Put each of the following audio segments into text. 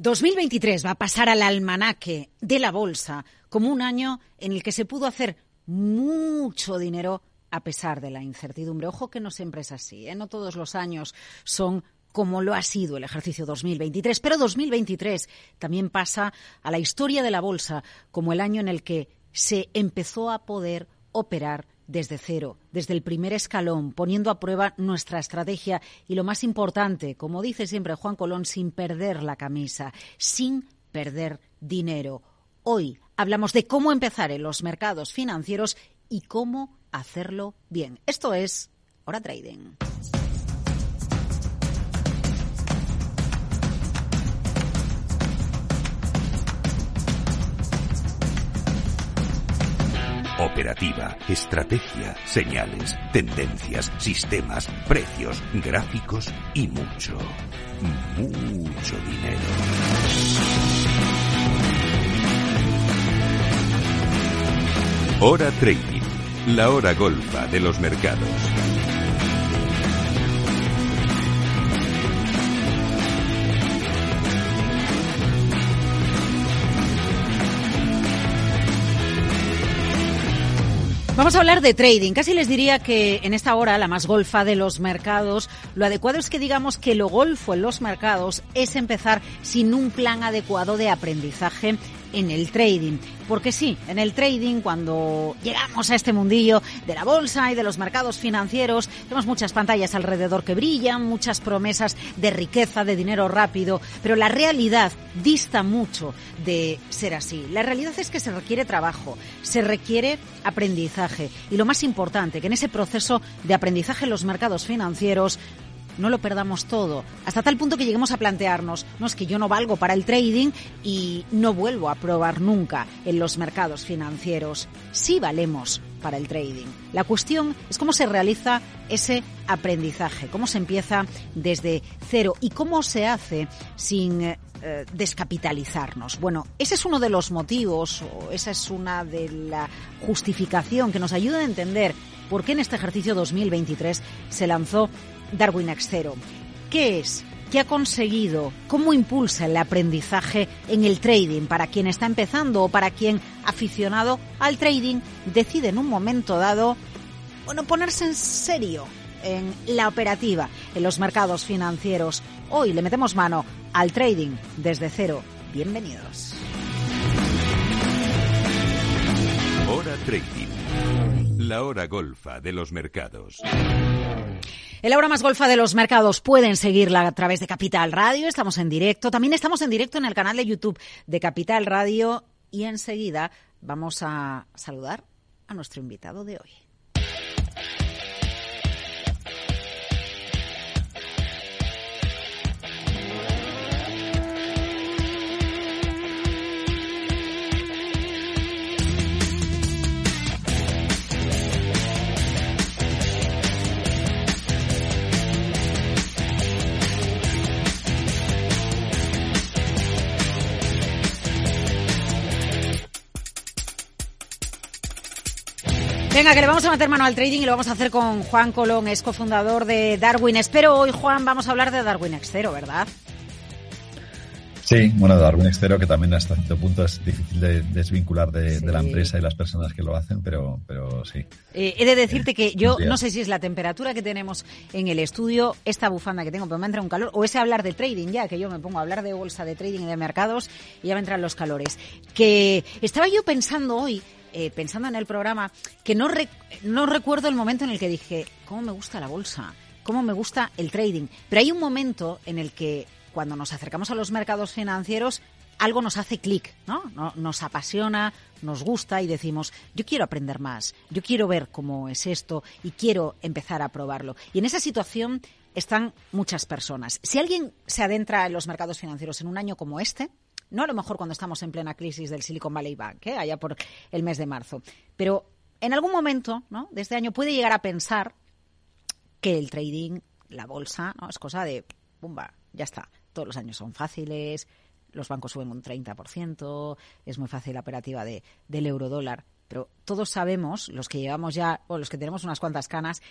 2023 va a pasar al almanaque de la bolsa como un año en el que se pudo hacer mucho dinero a pesar de la incertidumbre. Ojo que no siempre es así, ¿eh? no todos los años son como lo ha sido el ejercicio 2023, pero 2023 también pasa a la historia de la bolsa como el año en el que se empezó a poder operar desde cero, desde el primer escalón, poniendo a prueba nuestra estrategia y lo más importante, como dice siempre Juan Colón, sin perder la camisa, sin perder dinero. Hoy hablamos de cómo empezar en los mercados financieros y cómo hacerlo bien. Esto es Hora Trading. Operativa, estrategia, señales, tendencias, sistemas, precios, gráficos y mucho, mucho dinero. Hora Trading, la hora golfa de los mercados. Vamos a hablar de trading. Casi les diría que en esta hora, la más golfa de los mercados, lo adecuado es que digamos que lo golfo en los mercados es empezar sin un plan adecuado de aprendizaje en el trading. Porque sí, en el trading, cuando llegamos a este mundillo de la bolsa y de los mercados financieros, tenemos muchas pantallas alrededor que brillan, muchas promesas de riqueza, de dinero rápido, pero la realidad dista mucho de ser así. La realidad es que se requiere trabajo, se requiere aprendizaje y lo más importante, que en ese proceso de aprendizaje en los mercados financieros no lo perdamos todo, hasta tal punto que lleguemos a plantearnos, no es que yo no valgo para el trading y no vuelvo a probar nunca en los mercados financieros. Sí valemos para el trading. La cuestión es cómo se realiza ese aprendizaje, cómo se empieza desde cero y cómo se hace sin eh, descapitalizarnos. Bueno, ese es uno de los motivos o esa es una de la justificación que nos ayuda a entender por qué en este ejercicio 2023 se lanzó Darwin X0. ¿Qué es? ¿Qué ha conseguido? ¿Cómo impulsa el aprendizaje en el trading para quien está empezando o para quien, aficionado al trading, decide en un momento dado, bueno, ponerse en serio en la operativa, en los mercados financieros? Hoy le metemos mano al trading desde cero. Bienvenidos. Hora Trading. La hora golfa de los mercados. El hora más golfa de los mercados pueden seguirla a través de Capital Radio. Estamos en directo. También estamos en directo en el canal de YouTube de Capital Radio. Y enseguida vamos a saludar a nuestro invitado de hoy. Venga, que le vamos a meter mano al trading y lo vamos a hacer con Juan Colón, es cofundador de Darwin. Espero hoy, Juan, vamos a hablar de Darwin X0, ¿verdad? Sí, bueno, Darwin X0, que también hasta cierto punto es difícil de desvincular de, de, la empresa y las personas que lo hacen, pero, pero sí. Eh, he de decirte que yo no sé si es la temperatura que tenemos en el estudio, esta bufanda que tengo, pero me entra un calor, o ese hablar de trading ya, que yo me pongo a hablar de bolsa, de trading y de mercados y ya me entran los calores. Que estaba yo pensando hoy eh, pensando en el programa, que no, no recuerdo el momento en el que dije, ¿cómo me gusta la bolsa? ¿Cómo me gusta el trading? Pero hay un momento en el que cuando nos acercamos a los mercados financieros, algo nos hace clic, ¿no? Nos apasiona, nos gusta y decimos, yo quiero aprender más, yo quiero ver cómo es esto y quiero empezar a probarlo. Y en esa situación están muchas personas. Si alguien se adentra en los mercados financieros en un año como este, no a lo mejor cuando estamos en plena crisis del Silicon Valley Bank, ¿eh? allá por el mes de marzo. Pero en algún momento ¿no? de este año puede llegar a pensar que el trading, la bolsa, ¿no? es cosa de, ¡bumba! Ya está. Todos los años son fáciles, los bancos suben un 30%, es muy fácil la operativa de, del euro dólar. Pero todos sabemos, los que llevamos ya, o los que tenemos unas cuantas canas,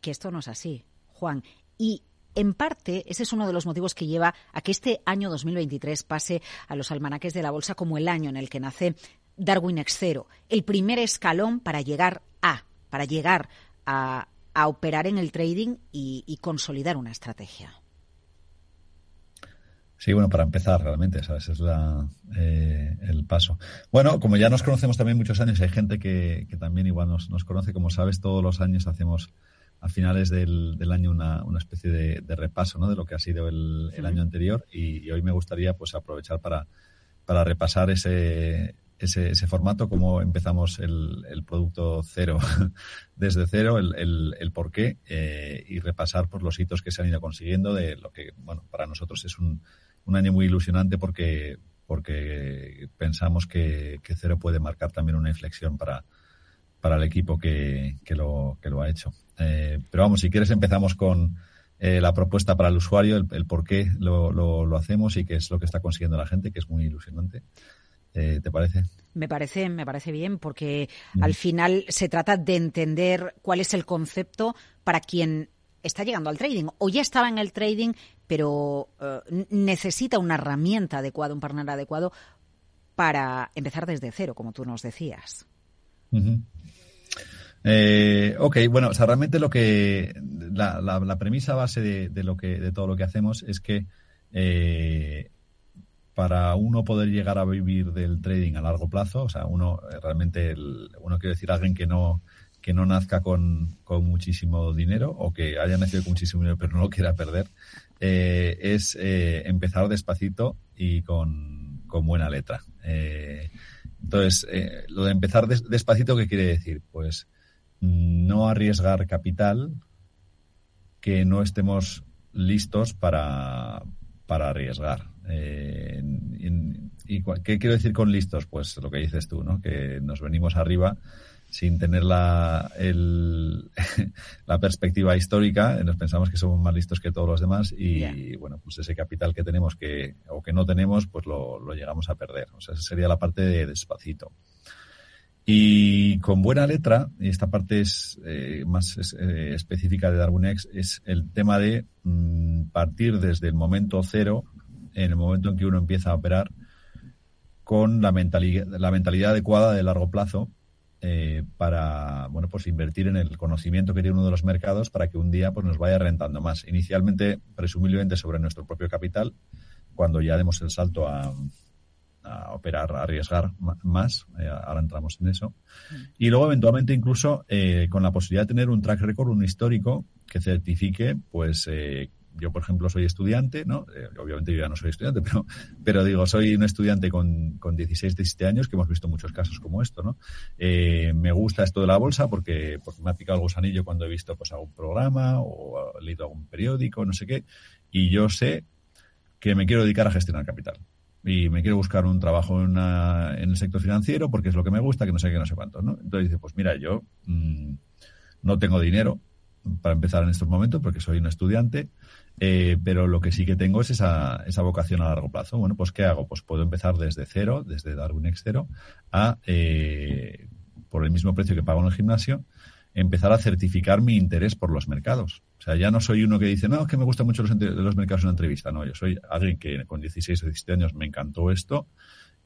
que esto no es así, Juan. Y en parte, ese es uno de los motivos que lleva a que este año 2023 pase a los almanaques de la bolsa como el año en el que nace Darwin X0, el primer escalón para llegar a, para llegar a, operar en el trading y consolidar una estrategia. Sí, bueno, para empezar realmente, ¿sabes? Es eh, el paso. Bueno, como ya nos conocemos también muchos años, hay gente que, que también igual nos, nos, conoce, como sabes, todos los años hacemos a finales del, del año una, una especie de, de, repaso ¿no? de lo que ha sido el, el año anterior y, y, hoy me gustaría pues aprovechar para, para repasar ese, ese, ese, formato, cómo empezamos el, el producto cero desde cero, el, el, el por qué eh, y repasar por pues, los hitos que se han ido consiguiendo de lo que, bueno, para nosotros es un, un año muy ilusionante porque, porque pensamos que, que, Cero puede marcar también una inflexión para, para el equipo que, que, lo, que lo ha hecho. Eh, pero vamos, si quieres empezamos con eh, la propuesta para el usuario, el, el por qué lo, lo, lo, hacemos y qué es lo que está consiguiendo la gente, que es muy ilusionante. Eh, ¿Te parece? Me parece, me parece bien, porque mm. al final se trata de entender cuál es el concepto para quien está llegando al trading o ya estaba en el trading, pero necesita una herramienta adecuada, un partner adecuado para empezar desde cero, como tú nos decías. Uh -huh. Eh, ok, bueno, o sea, realmente lo que la, la, la premisa base de, lo que de todo lo que hacemos es que eh, para uno poder llegar a vivir del trading a largo plazo, o sea, uno eh, realmente, el, uno quiere decir alguien que no que no nazca con, con, muchísimo dinero o que haya nacido con muchísimo dinero pero no lo quiera perder, eh, es empezar despacito y con, con buena letra. Eh, entonces, lo de empezar des, despacito, ¿qué quiere decir? Pues no arriesgar capital que no estemos listos para, para arriesgar. Eh, y, y, qué quiero decir con listos? Pues lo que dices tú, ¿no? Que nos venimos arriba sin tener la, el, la perspectiva histórica, nos pensamos que somos más listos que todos los demás y, yeah. bueno, pues ese capital que tenemos que, o que no tenemos, pues lo, lo llegamos a perder. O sea, esa sería la parte de despacito. Y con buena letra, y esta parte es eh, más eh, específica de Darwin X, es el tema de mmm, partir desde el momento cero, en el momento en que uno empieza a operar, con la mentalidad, la mentalidad adecuada de largo plazo eh, para bueno pues invertir en el conocimiento que tiene uno de los mercados para que un día pues nos vaya rentando más. Inicialmente, presumiblemente sobre nuestro propio capital, cuando ya demos el salto a, a operar, a arriesgar más, eh, ahora entramos en eso. Y luego eventualmente incluso eh, con la posibilidad de tener un track record, un histórico que certifique pues eh, yo, por ejemplo, soy estudiante, ¿no? Eh, obviamente yo ya no soy estudiante, pero, pero digo, soy un estudiante con, con 16, 17 años, que hemos visto muchos casos como esto, ¿no? Eh, me gusta esto de la bolsa porque, porque me ha picado el gusanillo cuando he visto pues algún programa o he leído algún periódico, no sé qué, y yo sé que me quiero dedicar a gestionar capital. Y me quiero buscar un trabajo en, el sector financiero porque es lo que me gusta, que no sé qué, no sé cuánto, ¿no? Entonces dice, pues mira, yo mmm, no tengo dinero para empezar en estos momentos porque soy un estudiante, eh, pero lo que sí que tengo es esa, esa vocación a largo plazo. Bueno, pues ¿qué hago? Pues puedo empezar desde cero, desde Darwin X cero, a, eh, por el mismo precio que pago en el gimnasio, empezar a certificar mi interés por los mercados. O sea, ya no soy uno que dice, no, es que me gustan mucho los, mercados en una entrevista. No, yo soy alguien que con 16 o 17 años me encantó esto,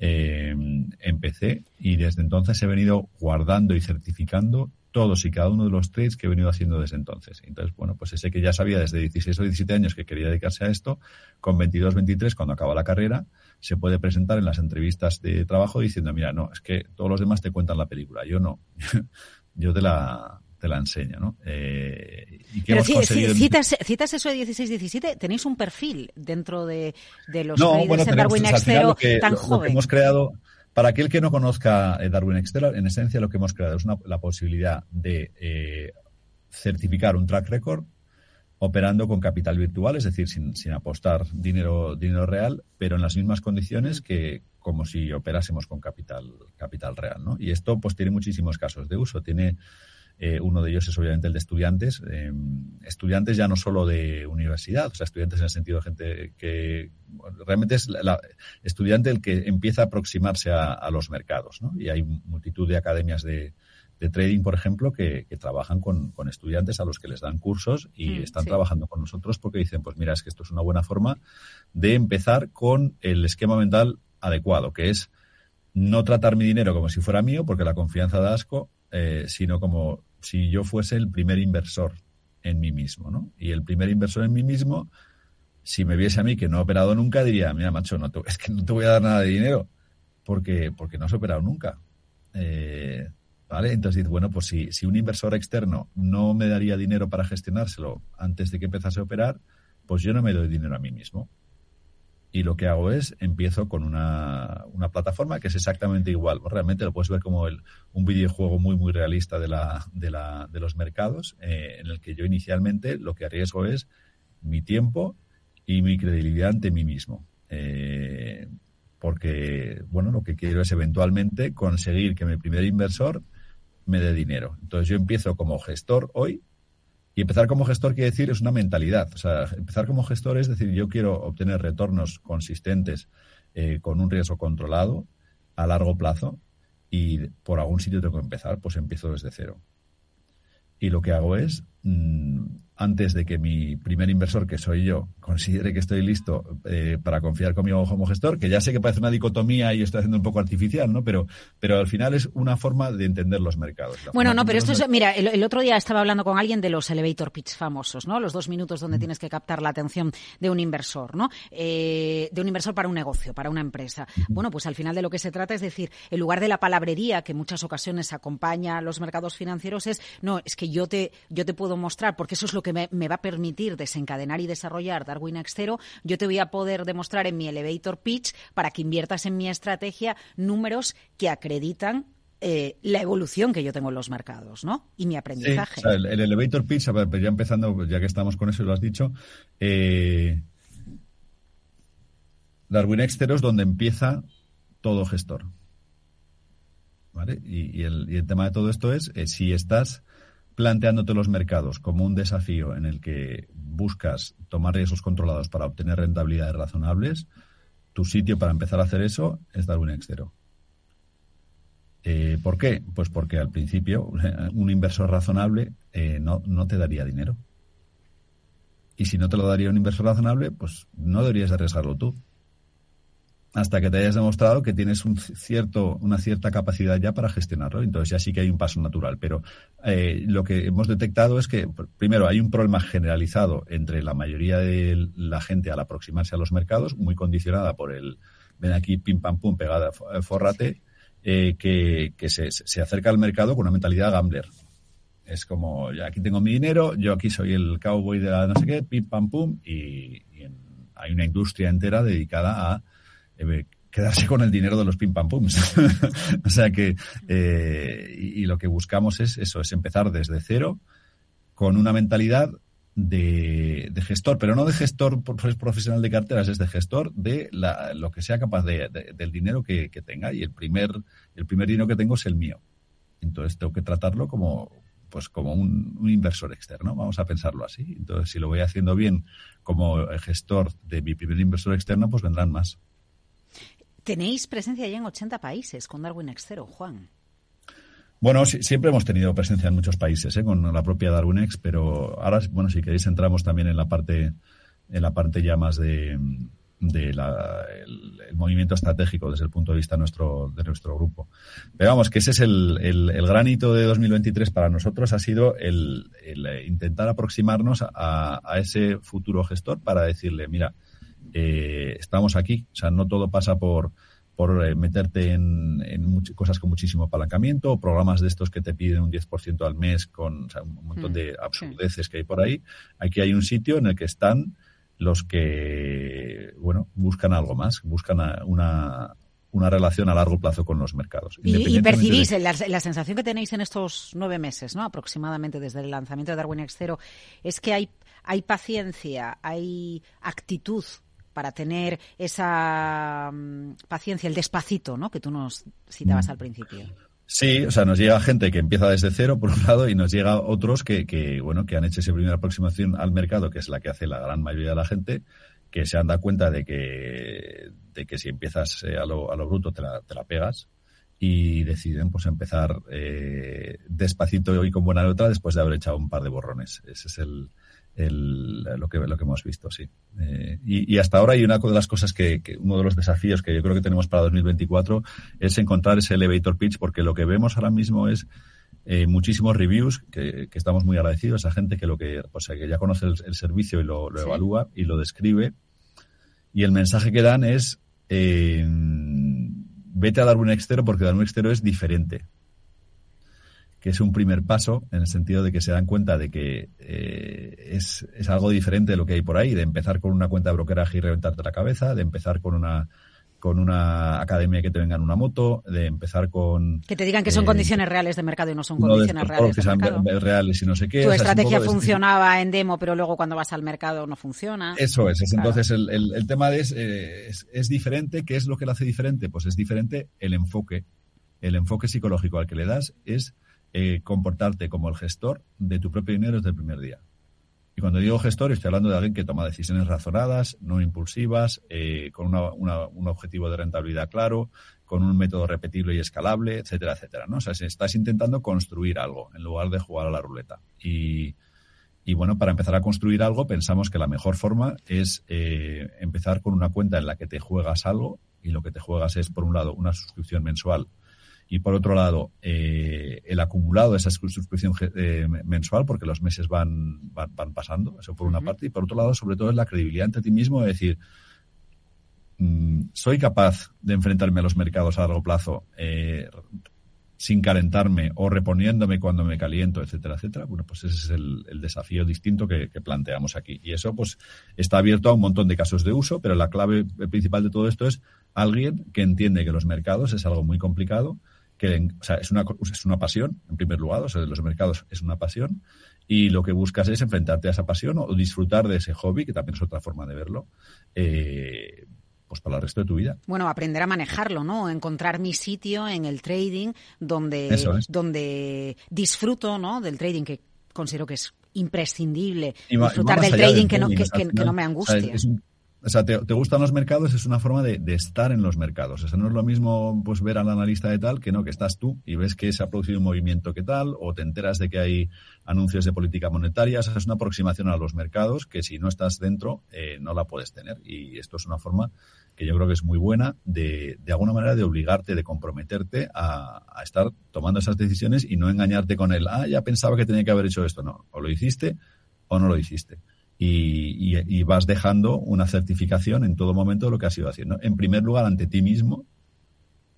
eh, empecé y desde entonces he venido guardando y certificando todos y cada uno de los trades que he venido haciendo desde entonces. Entonces, bueno, pues ese que ya sabía desde 16 o 17 años que quería dedicarse a esto, con 22, 23, cuando acaba la carrera, se puede presentar en las entrevistas de trabajo diciendo, mira, no, es que todos los demás te cuentan la película, yo no. yo te la, te la enseña, ¿no? Eh, ¿y qué Pero hemos conseguido citas, citas eso de 16-17, tenéis un perfil dentro de, de los no, bueno, de Darwin X Zero tan lo, joven. Lo que hemos creado, para aquel que no conozca eh, Darwin Extero, en esencia lo que hemos creado es una, la posibilidad de eh, certificar un track record operando con capital virtual, es decir, sin, sin apostar dinero, dinero real, pero en las mismas condiciones que como si operásemos con capital, capital real. ¿no? Y esto pues tiene muchísimos casos de uso. Tiene eh, uno de ellos es obviamente el de estudiantes. Eh, estudiantes ya no solo de universidad, o sea, estudiantes en el sentido de gente que realmente es la, estudiante el que empieza a aproximarse a, a los mercados, ¿no? Y hay multitud de academias de, trading, por ejemplo, que, trabajan con, estudiantes a los que les dan cursos y mm, están trabajando con nosotros porque dicen, pues mira, es que esto es una buena forma de empezar con el esquema mental adecuado, que es no tratar mi dinero como si fuera mío, porque la confianza da asco, eh, sino como si yo fuese el primer inversor en mí mismo, ¿no? Y el primer inversor en mí mismo, si me viese a mí que no he operado nunca, diría, mira, macho, no es que no te voy a dar nada de dinero porque, porque no has operado nunca. Eh, Entonces dices, bueno, pues si, si un inversor externo no me daría dinero para gestionárselo antes de que empezase a operar, pues yo no me doy dinero a mí mismo. Y lo que hago es, empiezo con una, una plataforma que es exactamente igual. Realmente lo puedes ver como el, un videojuego muy, muy realista de, la, de, la, de los mercados, eh, en el que yo inicialmente lo que arriesgo es mi tiempo y mi credibilidad ante mí mismo. Eh, porque, bueno, lo que quiero es eventualmente conseguir que mi primer inversor me dé dinero. Entonces yo empiezo como gestor hoy y empezar como gestor quiere decir es una mentalidad. O sea, empezar como gestor es decir, yo quiero obtener retornos consistentes eh, con un riesgo controlado a largo plazo y por algún sitio tengo que empezar, pues empiezo desde cero. Y lo que hago es mm, antes de que mi primer inversor, que soy yo, considere que estoy listo eh, para confiar conmigo como gestor, que ya sé que parece una dicotomía y estoy haciendo un poco artificial, ¿no? Pero, pero al final es una forma de entender los mercados. Bueno, no, pero esto es, mira, el, otro día estaba hablando con alguien de los elevator pitch famosos, ¿no? Los dos minutos donde tienes que captar la atención de un inversor, ¿no? Eh, de un inversor para un negocio, para una empresa. Bueno, pues al final de lo que se trata es decir, en lugar de la palabrería que en muchas ocasiones acompaña a los mercados financieros es, no, es que yo te, yo te puedo mostrar, porque eso es lo que me, va a permitir desencadenar y desarrollar Darwin X0, yo te voy a poder demostrar en mi elevator pitch para que inviertas en mi estrategia números que acreditan eh, la evolución que yo tengo en los mercados, ¿no? Y mi aprendizaje. el, elevator pitch, ya empezando, ya que estamos con eso y lo has dicho, eh, Darwin X0 es donde empieza todo gestor. ¿Vale? Y, el, tema de todo esto es, eh, si estás planteándote los mercados como un desafío en el que buscas tomar riesgos controlados para obtener rentabilidades razonables, tu sitio para empezar a hacer eso es dar un extero. Eh, ¿Por qué? Pues porque al principio un inversor razonable eh, no, no te daría dinero. Y si no te lo daría un inversor razonable, pues no deberías arriesgarlo tú hasta que te hayas demostrado que tienes un cierto, una cierta capacidad ya para gestionarlo. Entonces ya sí que hay un paso natural. Pero eh, lo que hemos detectado es que, primero, hay un problema generalizado entre la mayoría de la gente al aproximarse a los mercados, muy condicionada por el, ven aquí, pim pam pum, pegada, eh, forrate, eh, que, que se, se, acerca al mercado con una mentalidad gambler. Es como, ya aquí tengo mi dinero, yo aquí soy el cowboy de la no sé qué, pim pam pum, y, hay una industria entera dedicada a eh, quedarse con el dinero de los pim pam pums. o sea que, eh, y, lo que buscamos es eso, es empezar desde cero con una mentalidad de, gestor, pero no de gestor profesional de carteras, es de gestor de lo que sea capaz de, del dinero que, tenga. Y el primer, el primer dinero que tengo es el mío. Entonces tengo que tratarlo como, pues como un, un, inversor externo, vamos a pensarlo así. Entonces, si lo voy haciendo bien como gestor de mi primer inversor externo, pues vendrán más. Tenéis presencia ya en 80 países con Darwin X0, Juan. Bueno, siempre hemos tenido presencia en muchos países ¿eh? con la propia DarwinX, pero ahora, bueno, si queréis entramos también en la parte, en la parte ya más de, de el, movimiento estratégico desde el punto de vista nuestro, de nuestro grupo. Pero vamos, que ese es el, el, gran hito de 2023 para nosotros, ha sido el, intentar aproximarnos a, a, ese futuro gestor para decirle, mira, eh, estamos aquí. O sea, no todo pasa por, por eh, meterte en, en cosas con muchísimo apalancamiento o programas de estos que te piden un 10% al mes con un montón mm, de absurdeces que hay por ahí. Aquí hay un sitio en el que están los que, bueno, buscan algo más, buscan una, una relación a largo plazo con los mercados. Y, percibís la, la, sensación que tenéis en estos nueve meses, ¿no? Aproximadamente desde el lanzamiento de Darwin X0, es que hay, hay paciencia, hay actitud para tener esa mm, paciencia, el despacito, ¿no? Que tú nos citabas al principio. Sí, o sea, nos llega gente que empieza desde cero, por un lado, y nos llega otros que, que, bueno, que han hecho esa primera aproximación al mercado, que es la que hace la gran mayoría de la gente, que se han dado cuenta de que, de que si empiezas eh, a, lo, a lo bruto te la, te la pegas y deciden pues empezar eh, despacito y con buena nota después de haber echado un par de borrones. Ese es el, el, lo, que, lo que hemos visto, sí. Eh, y, y, hasta ahora hay una de las cosas que, que, uno de los desafíos que yo creo que tenemos para 2024 es encontrar ese elevator pitch porque lo que vemos ahora mismo es eh, muchísimos reviews que, que, estamos muy agradecidos a gente que lo que, pues, que ya conoce el, el servicio y lo, lo sí. evalúa y lo describe y el mensaje que dan es eh, vete a dar un extero porque dar un extero es diferente que es un primer paso en el sentido de que se dan cuenta de que eh, es, es, algo diferente de lo que hay por ahí, de empezar con una cuenta de brokeraje y reventarte la cabeza, de empezar con una con una academia que te venga en una moto, de empezar con... Que te digan que son eh, condiciones reales de mercado y no son no condiciones reales que de mercado. reales y no sé qué. Tu o sea, estrategia funcionaba de... en demo, pero luego cuando vas al mercado no funciona. Eso es. es claro. Entonces, el, el, el tema es, eh, es, es diferente. ¿Qué es lo que lo hace diferente? Pues es diferente el enfoque. El enfoque psicológico al que le das es eh, comportarte como el gestor de tu propio dinero desde el primer día. Y cuando digo gestor, estoy hablando de alguien que toma decisiones razonadas, no impulsivas, eh, con una, una, un objetivo de rentabilidad claro, con un método repetible y escalable, etcétera, etcétera. ¿no? O sea, estás intentando construir algo en lugar de jugar a la ruleta. Y, y bueno, para empezar a construir algo, pensamos que la mejor forma es eh, empezar con una cuenta en la que te juegas algo y lo que te juegas es, por un lado, una suscripción mensual y por otro lado eh, el acumulado de esa suscripción eh, mensual porque los meses van, van, van, pasando, eso por una uh -huh. parte, y por otro lado sobre todo es la credibilidad ante ti mismo de decir, mmm, soy capaz de enfrentarme a los mercados a largo plazo eh, sin calentarme o reponiéndome cuando me caliento, etcétera, etcétera. Bueno, pues ese es el, el desafío distinto que, que, planteamos aquí. Y eso pues está abierto a un montón de casos de uso, pero la clave principal de todo esto es alguien que entiende que los mercados es algo muy complicado, que o sea, es, una, es una pasión, en primer lugar, o sea, los mercados es una pasión, y lo que buscas es enfrentarte a esa pasión o, disfrutar de ese hobby, que también es otra forma de verlo, eh, pues para el resto de tu vida. Bueno, aprender a manejarlo, ¿no? Encontrar mi sitio en el trading donde, es. donde disfruto, ¿no? Del trading que considero que es imprescindible. Y disfrutar y del trading, del que, no, que, que, que, no me angustia. O sea, es un, o sea, te, gustan los mercados, es una forma de, de, estar en los mercados. O sea, no es lo mismo pues ver al analista de tal que no, que estás tú y ves que se ha producido un movimiento que tal, o te enteras de que hay anuncios de política monetaria. O sea, es una aproximación a los mercados que si no estás dentro, eh, no la puedes tener. Y esto es una forma que yo creo que es muy buena de, de alguna manera de obligarte, de comprometerte a, a estar tomando esas decisiones y no engañarte con el, ah, ya pensaba que tenía que haber hecho esto. No, o lo hiciste o no lo hiciste y, y, y, vas dejando una certificación en todo momento de lo que has ido haciendo. En primer lugar, ante ti mismo.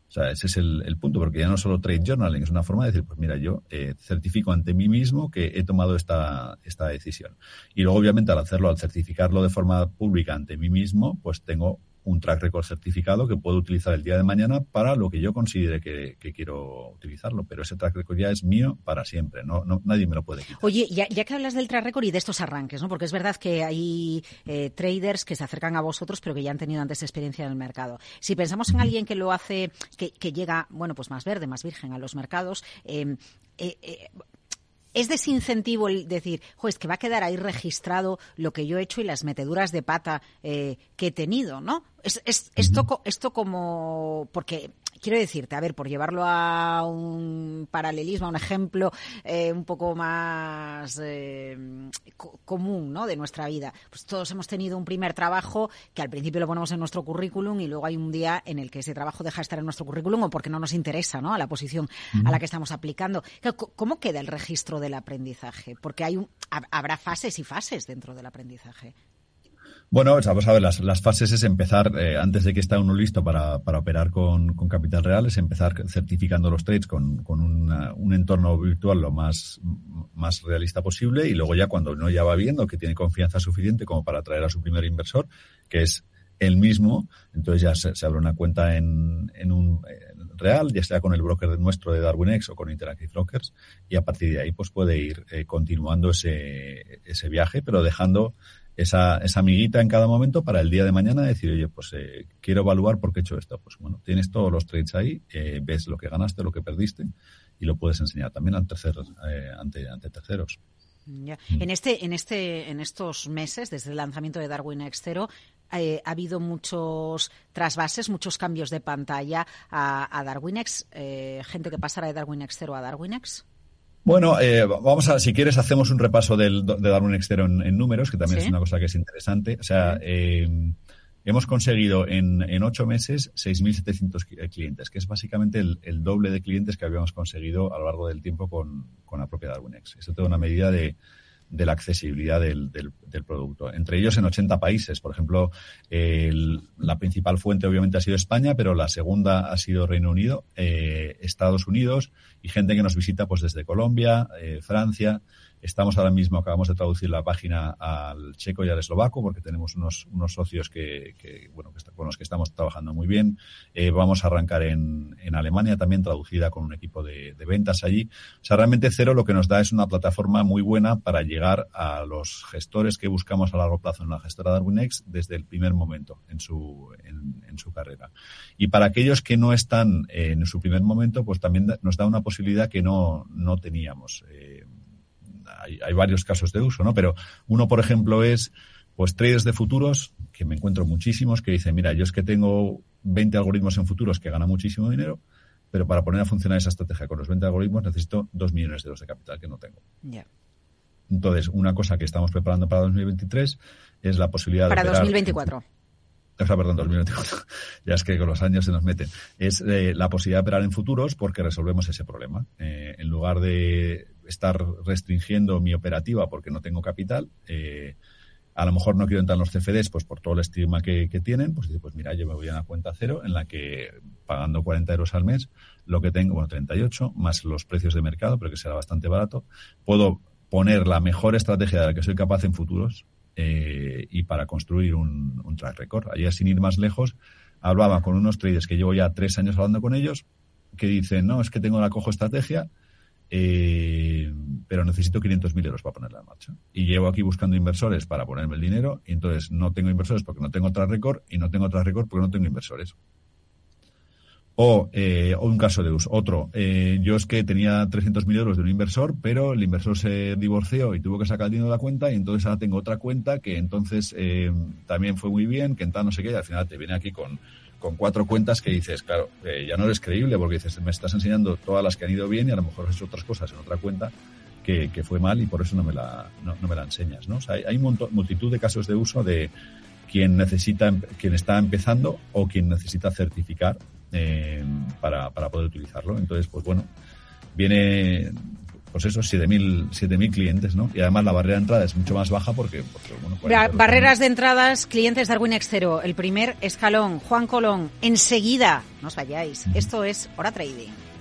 O sea, ese es el, punto, porque ya no solo trade journaling, es una forma de decir, pues mira, yo eh, certifico ante mí mismo que he tomado esta, esta decisión. Y luego, obviamente, al hacerlo, al certificarlo de forma pública ante mí mismo, pues tengo un track record certificado que puedo utilizar el día de mañana para lo que yo considere que, que quiero utilizarlo. Pero ese track record ya es mío para siempre, no, no nadie me lo puede quitar. Oye, ya, ya, que hablas del track record y de estos arranques, ¿no? Porque es verdad que hay eh, traders que se acercan a vosotros, pero que ya han tenido antes experiencia en el mercado. Si pensamos en alguien que lo hace, que, que llega, bueno, pues más verde, más virgen a los mercados, eh, eh, eh es desincentivo el decir, jo, es que va a quedar ahí registrado lo que yo he hecho y las meteduras de pata eh, que he tenido, ¿no? Es, es, esto, esto como, porque quiero decirte, a ver, por llevarlo a un paralelismo, a un ejemplo eh, un poco más eh, co común ¿no? de nuestra vida, pues todos hemos tenido un primer trabajo que al principio lo ponemos en nuestro currículum y luego hay un día en el que ese trabajo deja de estar en nuestro currículum o porque no nos interesa ¿no? a la posición a la que estamos aplicando. ¿Cómo queda el registro del aprendizaje? Porque hay un, habrá fases y fases dentro del aprendizaje. Bueno, vamos a ver, las, las fases es empezar, eh, antes de que esté uno listo para, para operar con, con, capital real, es empezar certificando los trades con, con una, un entorno virtual lo más, más realista posible y luego ya cuando uno ya va viendo que tiene confianza suficiente como para atraer a su primer inversor, que es el mismo, entonces ya se, abre una cuenta en, en un en real, ya sea con el broker nuestro de DarwinX o con Interactive Brokers, y a partir de ahí pues puede ir eh, continuando ese, ese viaje, pero dejando esa, esa amiguita en cada momento para el día de mañana decir, oye, pues eh, quiero evaluar por qué he hecho esto. Pues bueno, tienes todos los trades ahí, eh, ves lo que ganaste, lo que perdiste y lo puedes enseñar también al tercer, eh, ante, ante terceros. En este, en este, en estos meses, desde el lanzamiento de Darwin X0, eh, ha habido muchos trasvases, muchos cambios de pantalla a, Darwin X, eh, gente que pasará de Darwin X0 a Darwin X. Bueno, eh, vamos a, si quieres, hacemos un repaso del, de Darwin X0 en, números, que también es una cosa que es interesante. O sea, hemos conseguido en, en ocho meses 6.700 clientes, que es básicamente el, doble de clientes que habíamos conseguido a lo largo del tiempo con, con la propia DarwinX. Esto es una medida de, de la accesibilidad del, del, producto. Entre ellos en 80 países. Por ejemplo, la principal fuente obviamente ha sido España, pero la segunda ha sido Reino Unido, eh, Estados Unidos y gente que nos visita pues desde Colombia, eh, Francia. Estamos ahora mismo, acabamos de traducir la página al checo y al eslovaco porque tenemos unos, unos socios que, bueno, que con los que estamos trabajando muy bien. Eh, vamos a arrancar en, en, Alemania también traducida con un equipo de, de, ventas allí. O sea, realmente Cero lo que nos da es una plataforma muy buena para llegar a los gestores que buscamos a largo plazo en la gestora DarwinX desde el primer momento en su, en, en su carrera. Y para aquellos que no están en su primer momento, pues también nos da una posibilidad que no, no teníamos. Eh, hay, varios casos de uso, ¿no? Pero uno, por ejemplo, es pues traders de futuros, que me encuentro muchísimos, que dicen, mira, yo es que tengo 20 algoritmos en futuros que ganan muchísimo dinero, pero para poner a funcionar esa estrategia con los 20 algoritmos necesito 2 millones de euros de capital que no tengo. Entonces, una cosa que estamos preparando para 2023 es la posibilidad de... Para 2024. O sea, perdón, 2024. ya es que con los años se nos meten. Es eh, la posibilidad de operar en futuros porque resolvemos ese problema. Eh, en lugar de estar restringiendo mi operativa porque no tengo capital. Eh, a lo mejor no quiero entrar en los CFDs, pues por todo el estigma que, tienen, pues dice, pues mira, yo me voy a una cuenta cero en la que pagando 40 euros al mes, lo que tengo, bueno, 38, más los precios de mercado, pero que será bastante barato, puedo poner la mejor estrategia de la que soy capaz en futuros eh, y para construir un, un track record. Ayer, sin ir más lejos, hablaba con unos traders que llevo ya tres años hablando con ellos, que dicen, no, es que tengo la cojo estrategia, eh, pero necesito 500.000 euros para ponerla en marcha. Y llevo aquí buscando inversores para ponerme el dinero, y entonces no tengo inversores porque no tengo otra récord, y no tengo otra récord porque no tengo inversores. O, eh, un caso de uso. Otro, eh, yo es que tenía 300.000 euros de un inversor, pero el inversor se divorció y tuvo que sacar el dinero de la cuenta y entonces ahora tengo otra cuenta que entonces eh, también fue muy bien, que entonces no sé qué, y al final te viene aquí con con cuatro cuentas que dices, claro, eh, ya no eres creíble porque dices, me estás enseñando todas las que han ido bien y a lo mejor has hecho otras cosas en otra cuenta que, fue mal y por eso no me la, no, me la enseñas, ¿no? Hay, hay multitud de casos de uso de quien necesita, quien está empezando o quien necesita certificar eh, para, para poder utilizarlo. Entonces, pues bueno, viene pues eso, 7.000 clientes, ¿no? Y además la barrera de entrada es mucho más baja porque... bueno, barreras de entradas, clientes Darwin X0, el primer escalón, Juan Colón, enseguida, no os vayáis, esto es Hora Trading.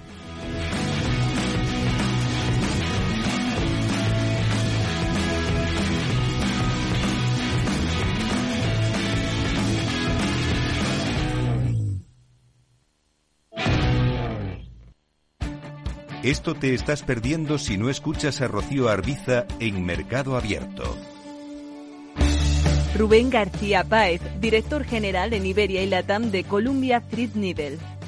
Esto te estás perdiendo si no escuchas a Rocío Arbiza en Mercado Abierto. Rubén García Páez, director general en Iberia y Latam de Columbia Threadneedle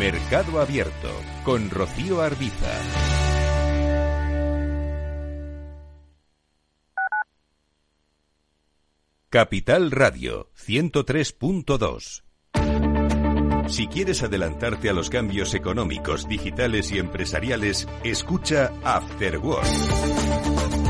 Mercado Abierto con Rocío Arbiza. Capital Radio 103.2 si quieres adelantarte a los cambios económicos, digitales y empresariales, escucha After Work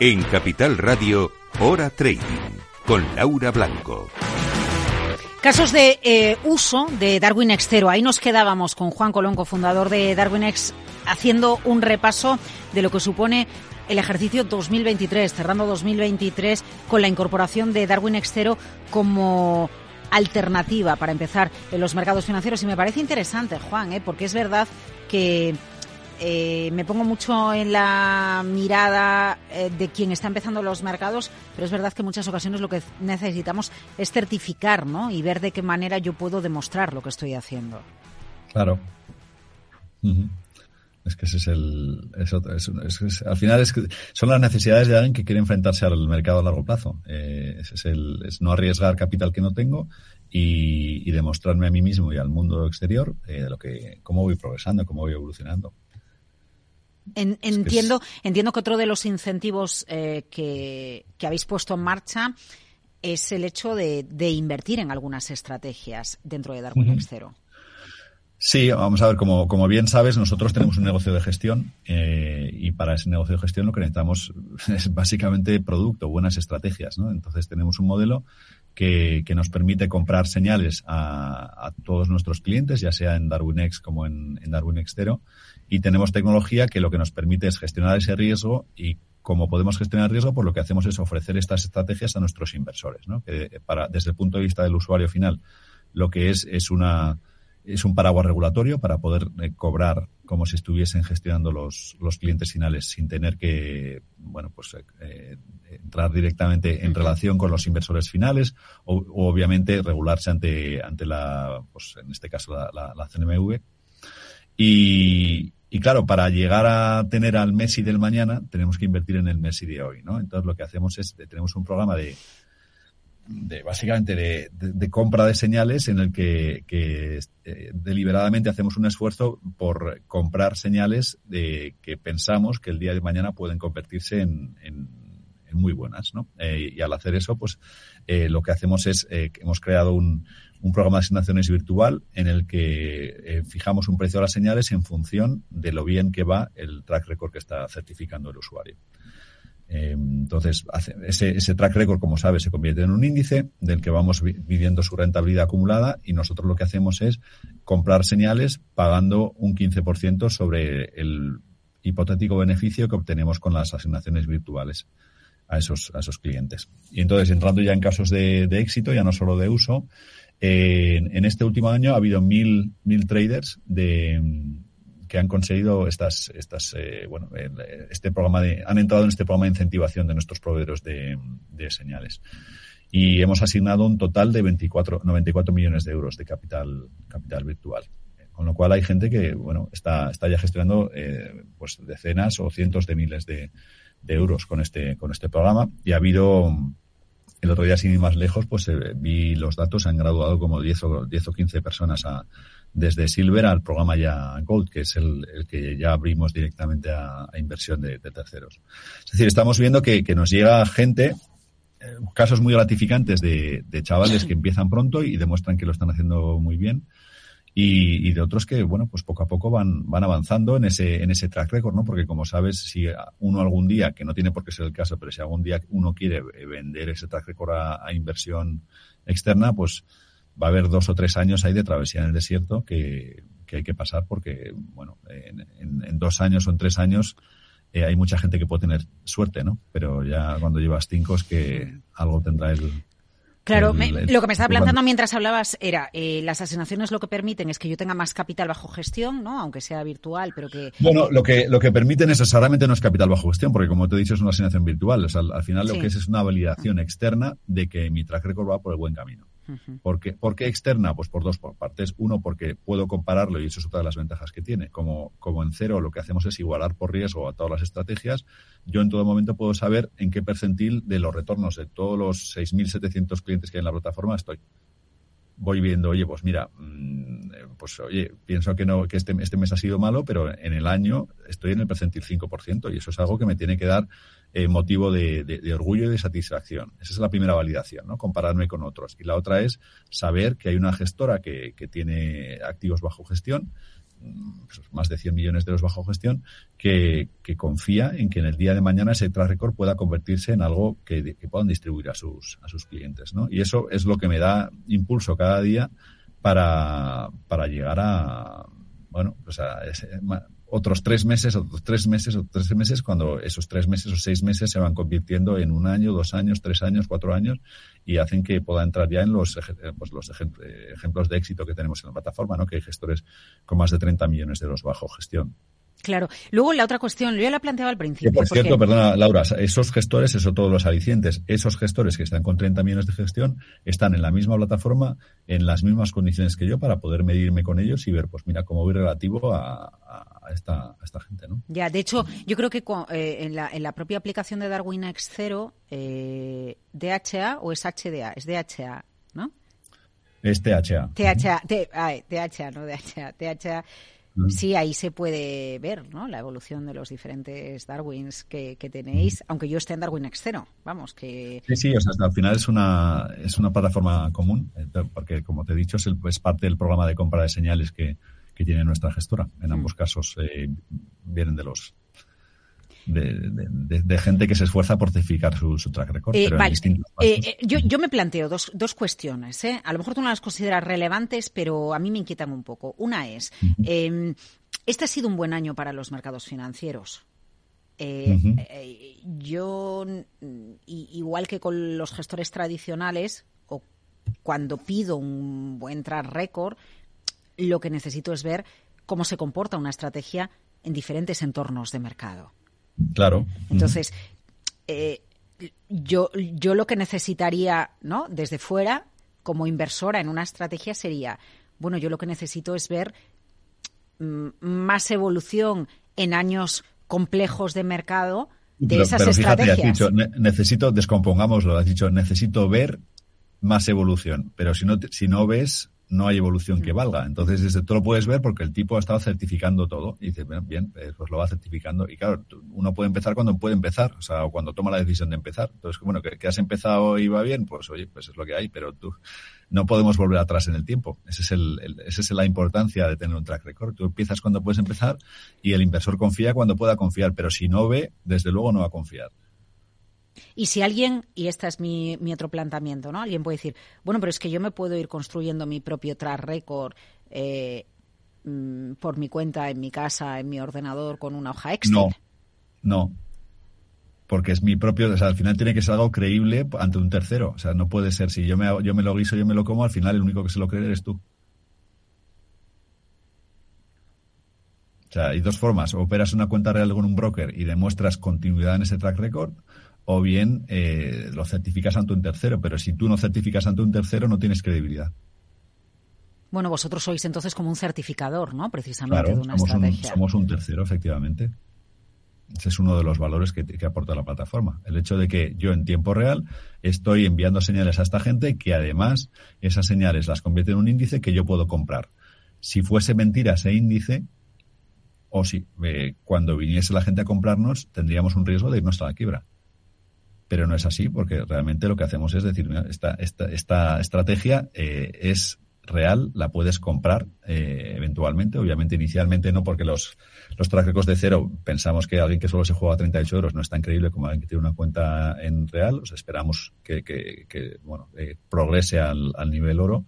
En Capital Radio, Hora Trading, con Laura Blanco. Casos de eh, uso de Darwin Extero. Ahí nos quedábamos con Juan Colonco, fundador de Darwin X, haciendo un repaso de lo que supone el ejercicio 2023, cerrando 2023 con la incorporación de Darwin Extero como alternativa para empezar en los mercados financieros. Y me parece interesante, Juan, ¿eh? porque es verdad que eh, me pongo mucho en la mirada eh, de quien está empezando los mercados, pero es verdad que en muchas ocasiones lo que necesitamos es certificar, ¿no? Y ver de qué manera yo puedo demostrar lo que estoy haciendo. Claro. Es que ese es el. al final es que son las necesidades de alguien que quiere enfrentarse al mercado a largo plazo. Eh, es el. Es no arriesgar capital que no tengo y, demostrarme a mí mismo y al mundo exterior de lo que, cómo voy progresando, cómo voy evolucionando entiendo, que entiendo que otro de los incentivos eh, que, habéis puesto en marcha es el hecho de, invertir en algunas estrategias dentro de Darwin uh Sí, vamos a ver, como, como bien sabes, nosotros tenemos un negocio de gestión eh, y para ese negocio de gestión lo que necesitamos es básicamente producto, buenas estrategias. ¿no? Entonces tenemos un modelo que, que nos permite comprar señales a, a, todos nuestros clientes, ya sea en DarwinX como en, en Darwin Extero, y tenemos tecnología que lo que nos permite es gestionar ese riesgo y como podemos gestionar riesgo, pues lo que hacemos es ofrecer estas estrategias a nuestros inversores, ¿no? Que para, desde el punto de vista del usuario final, lo que es es una es un paraguas regulatorio para poder eh, cobrar como si estuviesen gestionando los, los clientes finales sin tener que bueno pues eh, entrar directamente en relación con los inversores finales o, obviamente regularse ante ante la pues en este caso la, la, la CNMV y, y claro, para llegar a tener al Messi del mañana, tenemos que invertir en el Messi de hoy, ¿no? Entonces lo que hacemos es, tenemos un programa de, de básicamente de, de, compra de señales en el que, que eh, deliberadamente hacemos un esfuerzo por comprar señales de que pensamos que el día de mañana pueden convertirse en, en, muy buenas, ¿no? Eh, y al hacer eso, pues eh, lo que hacemos es que hemos creado un, un programa de asignaciones virtual en el que eh, fijamos un precio a las señales en función de lo bien que va el track record que está certificando el usuario. Eh, entonces, ese, ese, track record, como sabes, se convierte en un índice del que vamos midiendo su rentabilidad acumulada y nosotros lo que hacemos es comprar señales pagando un 15% sobre el hipotético beneficio que obtenemos con las asignaciones virtuales a esos, a esos clientes. Y entonces, entrando ya en casos de, de éxito, ya no solo de uso, en, este último año ha habido mil, mil traders de, que han conseguido estas, estas eh, bueno, este programa de, han entrado en este programa de incentivación de nuestros proveedores de, señales. Y hemos asignado un total de 24, 94 millones de euros de capital, capital virtual. Con lo cual hay gente que, bueno, está, está ya gestionando, eh, pues decenas o cientos de miles de, euros con este, con este programa. Y ha habido, el otro día, sin ir más lejos, pues eh, vi los datos, han graduado como 10 o, 10 o 15 personas a, desde Silver al programa ya Gold, que es el, que ya abrimos directamente a, inversión de, terceros. Es decir, estamos viendo que, que nos llega gente, eh, casos muy gratificantes de, de chavales que empiezan pronto y demuestran que lo están haciendo muy bien y, de otros que, bueno, pues poco a poco van, van avanzando en ese, en ese track record, ¿no? Porque como sabes, si uno algún día, que no tiene por qué ser el caso, pero si algún día uno quiere vender ese track record a, inversión externa, pues va a haber dos o tres años ahí de travesía en el desierto que, que hay que pasar porque, bueno, en, en, dos años o en tres años eh, hay mucha gente que puede tener suerte, ¿no? Pero ya cuando llevas cinco es que algo tendrá el, Claro, lo que me estaba planteando mientras hablabas era, eh, las asignaciones lo que permiten es que yo tenga más capital bajo gestión, ¿no? Aunque sea virtual, pero que... Bueno, lo que, lo que permiten necesariamente no es capital bajo gestión, porque como te he dicho es una asignación virtual. O sea, al, final lo que es es una validación externa de que mi track record va por el buen camino. ¿Por, qué, externa? Pues por dos partes. Uno, porque puedo compararlo y eso es otra de las ventajas que tiene. Como, como en cero lo que hacemos es igualar por riesgo a todas las estrategias, yo en todo momento puedo saber en qué percentil de los retornos de todos los 6.700 clientes que hay en la plataforma estoy voy viendo, oye, pues mira, mm, pues oye, pienso que no que este, este mes ha sido malo, pero en el año estoy en el percentil 5% y eso es algo que me tiene que dar eh, motivo de, orgullo y de satisfacción. Esa es la primera validación, ¿no? Compararme con otros. Y la otra es saber que hay una gestora que, que tiene activos bajo gestión pues, más de 100 millones de euros bajo gestión, que, confía en que en el día de mañana ese track record pueda convertirse en algo que, puedan distribuir a sus, a sus clientes. ¿no? Y eso es lo que me da impulso cada día para, para llegar a, bueno, pues a otros tres meses, otros tres meses, otros tres meses, cuando esos tres meses o seis meses se van convirtiendo en un año, dos años, tres años, cuatro años y hacen que pueda entrar ya en los, eh, pues, los ejemplos de éxito que tenemos en la plataforma, ¿no? que hay gestores con más de 30 millones de euros bajo gestión. Claro. Luego la otra cuestión, yo ya la planteaba al principio. por cierto, perdona, Laura, esos gestores, eso todos los alicientes, esos gestores que están con 30 millones de gestión están en la misma plataforma, en las mismas condiciones que yo para poder medirme con ellos y ver, pues mira, cómo voy relativo a, esta, esta, gente, ¿no? Ya, de hecho, yo creo que eh, en, la, en, la, propia aplicación de Darwin X 0 eh, DHA o es HDA, es DHA, ¿no? Es THA. THA, THA, no DHA, THA Sí, ahí se puede ver ¿no? la evolución de los diferentes Darwins que, tenéis, aunque yo esté en Darwin X0, vamos, que... Sí, sí, o sea, al final es una, es una plataforma común, eh, porque como te he dicho, es, parte del programa de compra de señales que, tiene nuestra gestora. En ambos casos eh, vienen de los de, gente que se esfuerza por certificar su, track record. Eh, pero eh, eh, yo, yo, me planteo dos, dos cuestiones. A lo mejor tú no las consideras relevantes, pero a mí me inquietan un poco. Una es, em, este ha sido un buen año para los mercados financieros. yo, igual que con los gestores tradicionales, o cuando pido un buen track record, lo que necesito es ver cómo se comporta una estrategia en diferentes entornos de mercado. Claro. Entonces, eh, yo, yo lo que necesitaría, ¿no? Desde fuera, como inversora en una estrategia, sería, bueno, yo lo que necesito es ver mm, más evolución en años complejos de mercado de esas estrategias. necesito, descompongámoslo, has dicho, necesito ver más evolución, pero si no, si no ves, no hay evolución que mm. valga. Entonces, desde tú lo puedes ver porque el tipo ha estado certificando todo. Y dice, bien, eh, pues lo va certificando. Y claro, uno puede empezar cuando puede empezar, o sea, cuando toma la decisión de empezar. Entonces, bueno, que, has empezado y va bien, pues oye, pues es lo que hay, pero tú no podemos volver atrás en el tiempo. Esa es, el, esa es la importancia de tener un track record. Tú empiezas cuando puedes empezar y el inversor confía cuando pueda confiar, pero si no ve, desde luego no va a confiar. Y si alguien, y este es mi, mi otro planteamiento, ¿no? Alguien puede decir, bueno, pero es que yo me puedo ir construyendo mi propio track record eh, mm, por mi cuenta, en mi casa, en mi ordenador, con una hoja extra. No, no. Porque es mi propio, o sea, al final tiene que ser algo creíble ante un tercero. O sea, no puede ser, si yo me, yo me lo guiso, yo me lo como, al final el único que se lo cree eres tú. O sea, hay dos formas. operas una cuenta real con un broker y demuestras continuidad en ese track record, o bien eh, lo certificas ante un tercero. Pero si tú no certificas ante un tercero, no tienes credibilidad. Bueno, vosotros sois entonces como un certificador, ¿no? Precisamente de una somos estrategia. Un, somos un tercero, efectivamente. Ese es uno de los valores que, que, aporta la plataforma. El hecho de que yo en tiempo real estoy enviando señales a esta gente que además esas señales las convierte en un índice que yo puedo comprar. Si fuese mentira ese índice, o si eh, cuando viniese la gente a comprarnos, tendríamos un riesgo de irnos a la quiebra pero no es así porque realmente lo que hacemos es decir, esta, esta, esta estrategia eh, es real, la puedes comprar eh, eventualmente, obviamente inicialmente no porque los, los tráficos de cero pensamos que alguien que solo se juega a 38 euros no es tan creíble como alguien que tiene una cuenta en real, o esperamos que, que, bueno, eh, progrese al, al, nivel oro,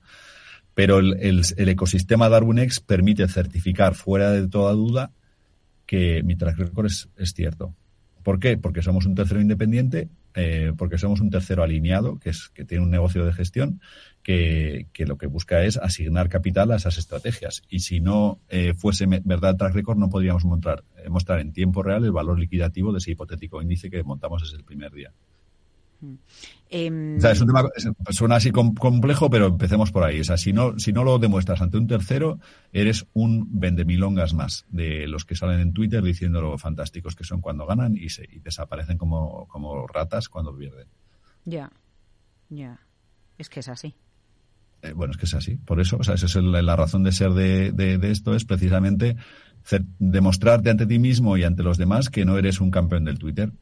pero el, el, el ecosistema DarwinX permite certificar fuera de toda duda que mi track record es, es cierto. ¿Por qué? Porque somos un tercero independiente eh, porque somos un tercero alineado, que, es, que tiene un negocio de gestión, que, lo que busca es asignar capital a esas estrategias. Y si no eh, fuese verdad track record, no podríamos mostrar, eh, mostrar en tiempo real el valor liquidativo de ese hipotético índice que montamos desde el primer día. Em, o sea, es un tema, suena así complejo, pero empecemos por ahí. O sea, si no, si no lo demuestras ante un tercero, eres un vendemilongas más de los que salen en Twitter diciendo lo fantásticos que son cuando ganan y, se, desaparecen como, como ratas cuando pierden. Ya, ya. Es que es así. Eh, bueno, es que es así. Por eso, o sea, esa es la razón de ser de, de, esto, es precisamente demostrarte ante ti mismo y ante los demás que no eres un campeón del Twitter.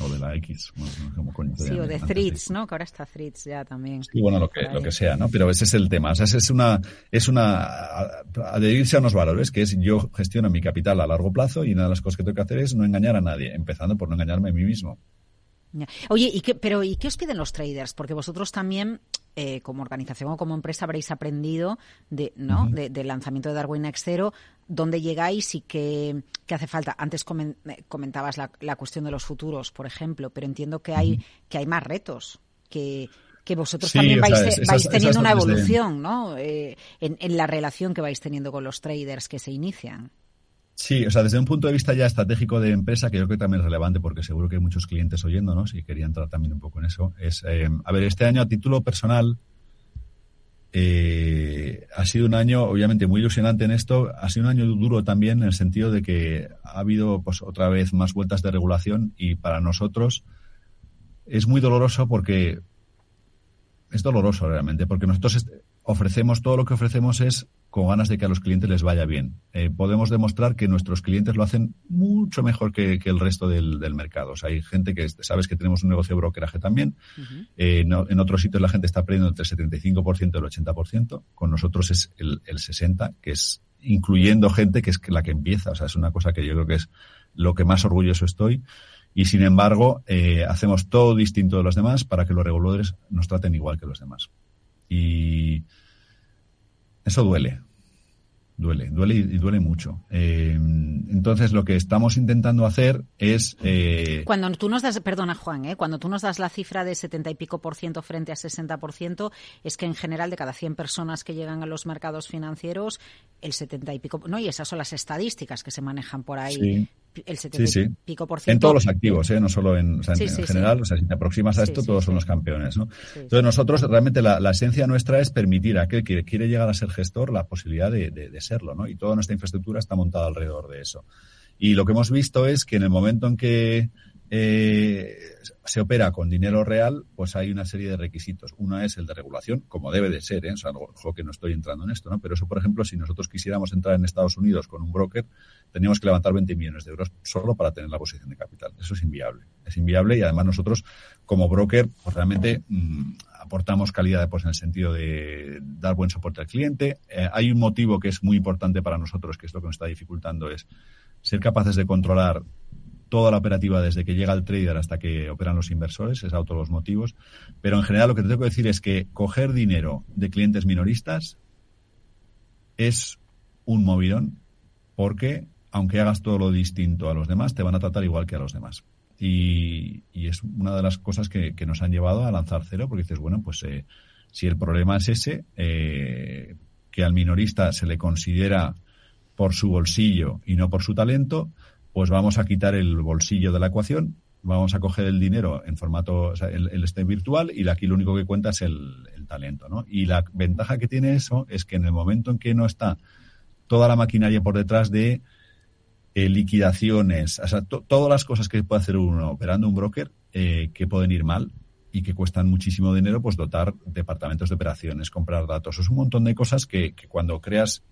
O de la X. sí, o de Threads, ¿no? Que ahora está Threads ya también. Sí, bueno, lo que, lo que sea, ¿no? Pero ese es el tema. O sea, es una, es una, adherirse a unos valores, que es yo gestiono mi capital a largo plazo y una de las cosas que tengo que hacer es no engañar a nadie, empezando por no engañarme a mí mismo. Oye, ¿y qué, pero ¿y qué os piden los traders? Porque vosotros también, eh, como organización o como empresa, habréis aprendido de, ¿no? del lanzamiento de Darwin X Zero, dónde llegáis y qué, hace falta. Antes comentabas la, cuestión de los futuros, por ejemplo, pero entiendo que hay, que hay más retos, que, que vosotros también vais, teniendo una evolución, ¿no? Eh, en, en la relación que vais teniendo con los traders que se inician. Sí, o sea, desde un punto de vista ya estratégico de empresa, que yo creo que también es relevante porque seguro que hay muchos clientes oyéndonos y quería entrar también un poco en eso, es, eh, a ver, este año a título personal eh, ha sido un año, obviamente, muy ilusionante en esto, ha sido un año duro también en el sentido de que ha habido, pues, otra vez más vueltas de regulación y para nosotros es muy doloroso porque es doloroso realmente, porque nosotros ofrecemos, todo lo que ofrecemos es con ganas de que a los clientes les vaya bien. Eh, podemos demostrar que nuestros clientes lo hacen mucho mejor que, el resto del, mercado. O sea, hay gente que, sabes que tenemos un negocio de brokeraje también. Eh, en otros sitios la gente está perdiendo entre el 75% y el 80%. Con nosotros es el, 60%, que es incluyendo gente que es la que empieza. O sea, es una cosa que yo creo que es lo que más orgulloso estoy. Y sin embargo, eh, hacemos todo distinto de los demás para que los reguladores nos traten igual que los demás. Y eso duele, duele, duele y duele mucho. Eh, entonces, lo que estamos intentando hacer es... Eh, cuando tú nos das, perdona Juan, ¿eh? cuando tú nos das la cifra de 70 y pico por ciento frente a 60 por ciento, es que en general de cada 100 personas que llegan a los mercados financieros, el 70 y pico, no, y esas son las estadísticas que se manejan por ahí. El 70 y pico por ciento. En todos los activos, ¿eh? no solo en, en, general, o sea, si te aproximas a esto, todos son los campeones. ¿no? Entonces, nosotros realmente la, esencia nuestra es permitir a aquel que quiere llegar a ser gestor la posibilidad de, de serlo, ¿no? Y toda nuestra infraestructura está montada alrededor de eso. Y lo que hemos visto es que en el momento en que eh, se opera con dinero real, pues hay una serie de requisitos. Uno es el de regulación, como debe de ser, ¿eh? o sea, ojo que no estoy entrando en esto, ¿no? Pero eso, por ejemplo, si nosotros quisiéramos entrar en Estados Unidos con un broker, teníamos que levantar 20 millones de euros solo para tener la posición de capital. Eso es inviable. Es inviable y además nosotros, como broker, pues realmente mm, aportamos calidad pues, en el sentido de dar buen soporte al cliente. Eh, hay un motivo que es muy importante para nosotros, que es lo que nos está dificultando, es ser capaces de controlar toda la operativa desde que llega el trader hasta que operan los inversores, es auto los motivos. Pero en general lo que te tengo que decir es que coger dinero de clientes minoristas es un movidón porque aunque hagas todo lo distinto a los demás, te van a tratar igual que a los demás. Y, es una de las cosas que, nos han llevado a lanzar cero, porque dices, bueno, pues eh, si el problema es ese, eh, que al minorista se le considera por su bolsillo y no por su talento, pues vamos a quitar el bolsillo de la ecuación, vamos a coger el dinero en formato, el, el este virtual y aquí lo único que cuenta es el, talento, ¿no? Y la ventaja que tiene eso es que en el momento en que no está toda la maquinaria por detrás de eh, liquidaciones, o sea, todas las cosas que puede hacer uno operando un broker eh, que pueden ir mal y que cuestan muchísimo dinero, pues dotar departamentos de operaciones, comprar datos, es un montón de cosas que cuando creas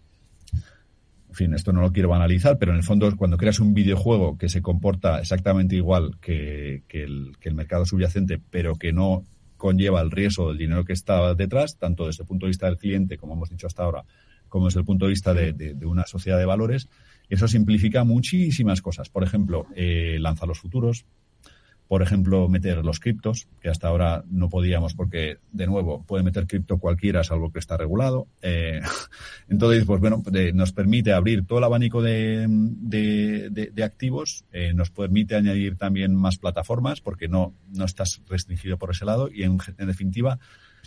en fin, esto no lo quiero analizar, pero en el fondo cuando creas un videojuego que se comporta exactamente igual que, el, mercado subyacente, pero que no conlleva el riesgo del dinero que está detrás, tanto desde el punto de vista del cliente, como hemos dicho hasta ahora, como desde el punto de vista de, una sociedad de valores, eso simplifica muchísimas cosas. Por ejemplo, eh, lanza los futuros, por ejemplo, meter los criptos, que hasta ahora no podíamos porque, de nuevo, puede meter cripto cualquiera salvo que está regulado. Eh, entonces, pues bueno, nos permite abrir todo el abanico de, de, activos, eh, nos permite añadir también más plataformas porque no, no estás restringido por ese lado y, en, definitiva,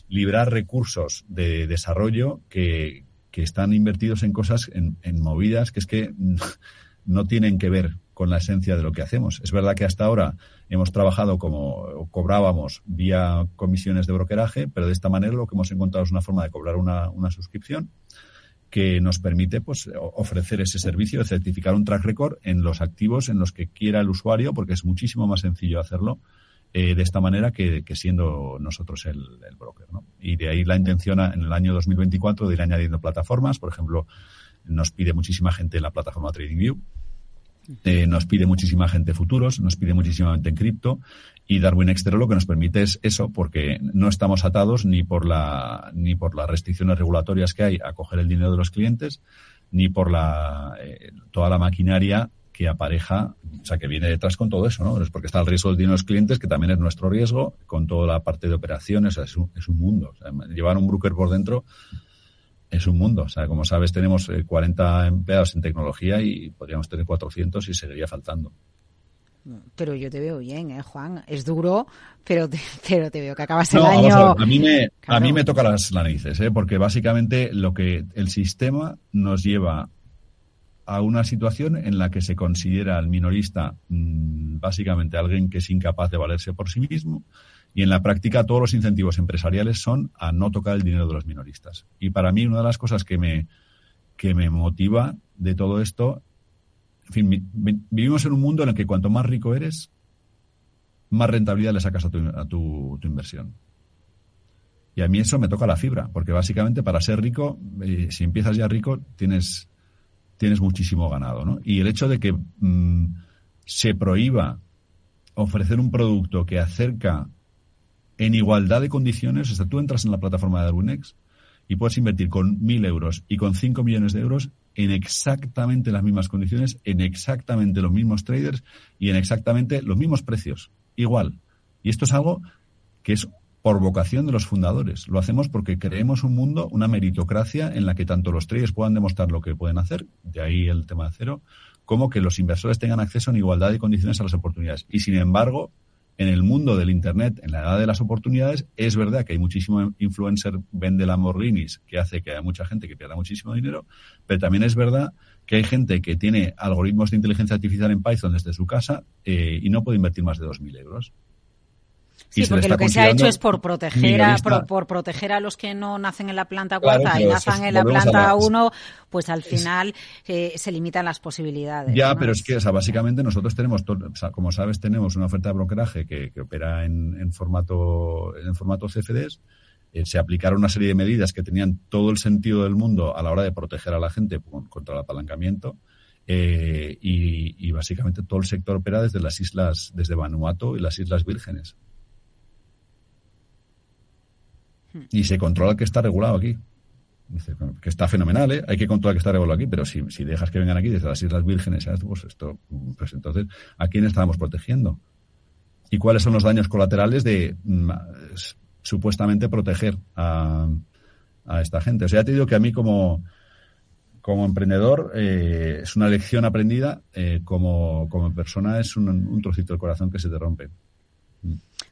librar recursos de desarrollo que, que están invertidos en cosas, en, en movidas que es que no tienen que ver con la esencia de lo que hacemos. Es verdad que hasta ahora hemos trabajado como cobrábamos vía comisiones de brokeraje, pero de esta manera lo que hemos encontrado es una forma de cobrar una, suscripción que nos permite pues, ofrecer ese servicio de certificar un track record en los activos en los que quiera el usuario, porque es muchísimo más sencillo hacerlo eh, de esta manera que, siendo nosotros el, broker. Y de ahí la intención en el año 2024 de ir añadiendo plataformas. Por ejemplo, nos pide muchísima gente en la plataforma TradingView eh, nos pide muchísima gente futuros, nos pide muchísima gente en cripto y Darwin Extero lo que nos permite es eso, porque no estamos atados ni por la ni por las restricciones regulatorias que hay a coger el dinero de los clientes, ni por la eh, toda la maquinaria que apareja, o sea, que viene detrás con todo eso, ¿no? Es porque está el riesgo del dinero de los clientes, que también es nuestro riesgo, con toda la parte de operaciones, es, un, es un mundo. llevar un broker por dentro es un mundo. O sea, como sabes, tenemos 40 eh, empleados en tecnología y podríamos tener 400 y seguiría faltando. Pero yo te veo bien, ¿eh, Juan? Es duro, pero te, pero te veo que acabas el año. A, mí me, a mí me toca las narices, ¿eh? porque básicamente lo que el sistema nos lleva a una situación en la que se considera al minorista mm, básicamente alguien que es incapaz de valerse por sí mismo y en la práctica todos los incentivos empresariales son a no tocar el dinero de los minoristas. Y para mí una de las cosas que me, que me motiva de todo esto, en fin, vivimos en un mundo en el que cuanto más rico eres, más rentabilidad le sacas a tu, inversión. Y a mí eso me toca la fibra, porque básicamente para ser rico, eh, si empiezas ya rico, tienes, tienes muchísimo ganado. ¿no? Y el hecho de que mm, se prohíba ofrecer un producto que acerca en igualdad de condiciones. O sea, tú entras en la plataforma de Darwinex y puedes invertir con mil euros y con cinco millones de euros en exactamente las mismas condiciones, en exactamente los mismos traders y en exactamente los mismos precios. Igual. Y esto es algo que es por vocación de los fundadores. Lo hacemos porque creemos un mundo, una meritocracia en la que tanto los traders puedan demostrar lo que pueden hacer, de ahí el tema de cero, como que los inversores tengan acceso en igualdad de condiciones a las oportunidades. Y sin embargo, en el mundo del Internet, en la edad de las oportunidades, es verdad que hay muchísimo influencer vende Lamborghinis que hace que haya mucha gente que pierda muchísimo dinero, pero también es verdad que hay gente que tiene algoritmos de inteligencia artificial en Python desde su casa eh, y no puede invertir más de 2.000 euros. Sí, porque lo que se ha hecho es por proteger a, por, proteger a los que no nacen en la planta cuarta y nacen en la planta uno, pues al final eh, se limitan las posibilidades. Ya, pero es que, o sea, básicamente nosotros tenemos, como sabes, tenemos una oferta de brokeraje que, opera en, formato en formato CFDs. Eh, se aplicaron una serie de medidas que tenían todo el sentido del mundo a la hora de proteger a la gente contra el apalancamiento. Eh, y, y, básicamente todo el sector opera desde las islas, desde Vanuatu y las Islas Vírgenes. Y se controla que está regulado aquí. Dice, que está fenomenal, ¿eh? hay que controlar que está regulado aquí, pero si, si dejas que vengan aquí desde las Islas Vírgenes, pues esto, pues entonces, ¿a quién estábamos protegiendo? ¿Y cuáles son los daños colaterales de mm, supuestamente proteger a, a, esta gente? O sea, te digo que a mí como, como emprendedor eh, es una lección aprendida, eh, como, como persona es un, un trocito del corazón que se te rompe.